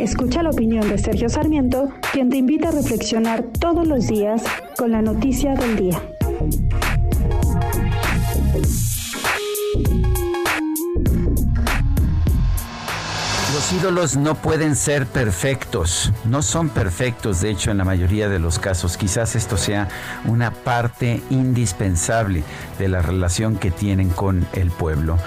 Escucha la opinión de Sergio Sarmiento, quien te invita a reflexionar todos los días con la noticia del día. Los ídolos no pueden ser perfectos, no son perfectos, de hecho en la mayoría de los casos. Quizás esto sea una parte indispensable de la relación que tienen con el pueblo.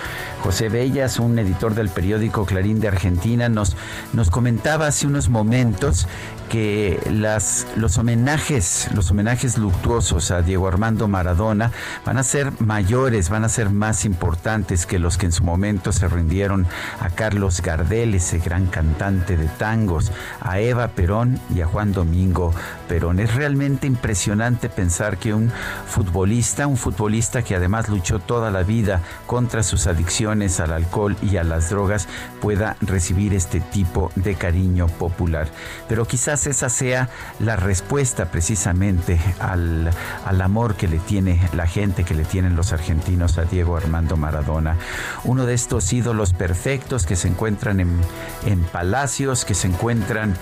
José Bellas, un editor del periódico Clarín de Argentina, nos, nos comentaba hace unos momentos que las, los homenajes, los homenajes luctuosos a Diego Armando Maradona van a ser mayores, van a ser más importantes que los que en su momento se rindieron a Carlos Gardel, ese gran cantante de tangos, a Eva Perón y a Juan Domingo Perón. Es realmente impresionante pensar que un futbolista, un futbolista que además luchó toda la vida contra sus adicciones al alcohol y a las drogas, pueda recibir este tipo de cariño popular. Pero quizás esa sea la respuesta precisamente al, al amor que le tiene la gente, que le tienen los argentinos a Diego Armando Maradona. Uno de estos ídolos perfectos que se encuentran en, en palacios, que se encuentran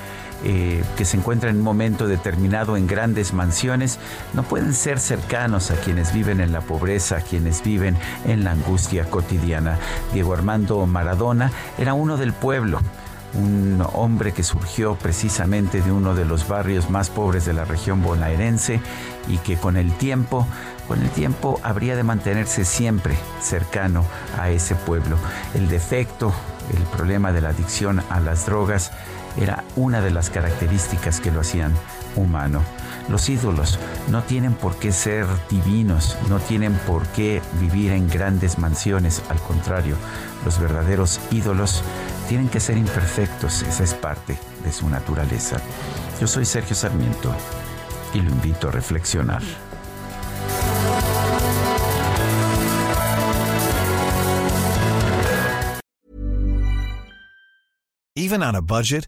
eh, que se encuentran en un momento determinado en grandes mansiones, no pueden ser cercanos a quienes viven en la pobreza, a quienes viven en la angustia cotidiana. Diego Armando Maradona era uno del pueblo un hombre que surgió precisamente de uno de los barrios más pobres de la región bonaerense y que con el tiempo, con el tiempo habría de mantenerse siempre cercano a ese pueblo. El defecto, el problema de la adicción a las drogas era una de las características que lo hacían humano. Los ídolos no tienen por qué ser divinos, no tienen por qué vivir en grandes mansiones, al contrario, los verdaderos ídolos tienen que ser imperfectos, esa es parte de su naturaleza. Yo soy Sergio Sarmiento y lo invito a reflexionar. Even on a budget,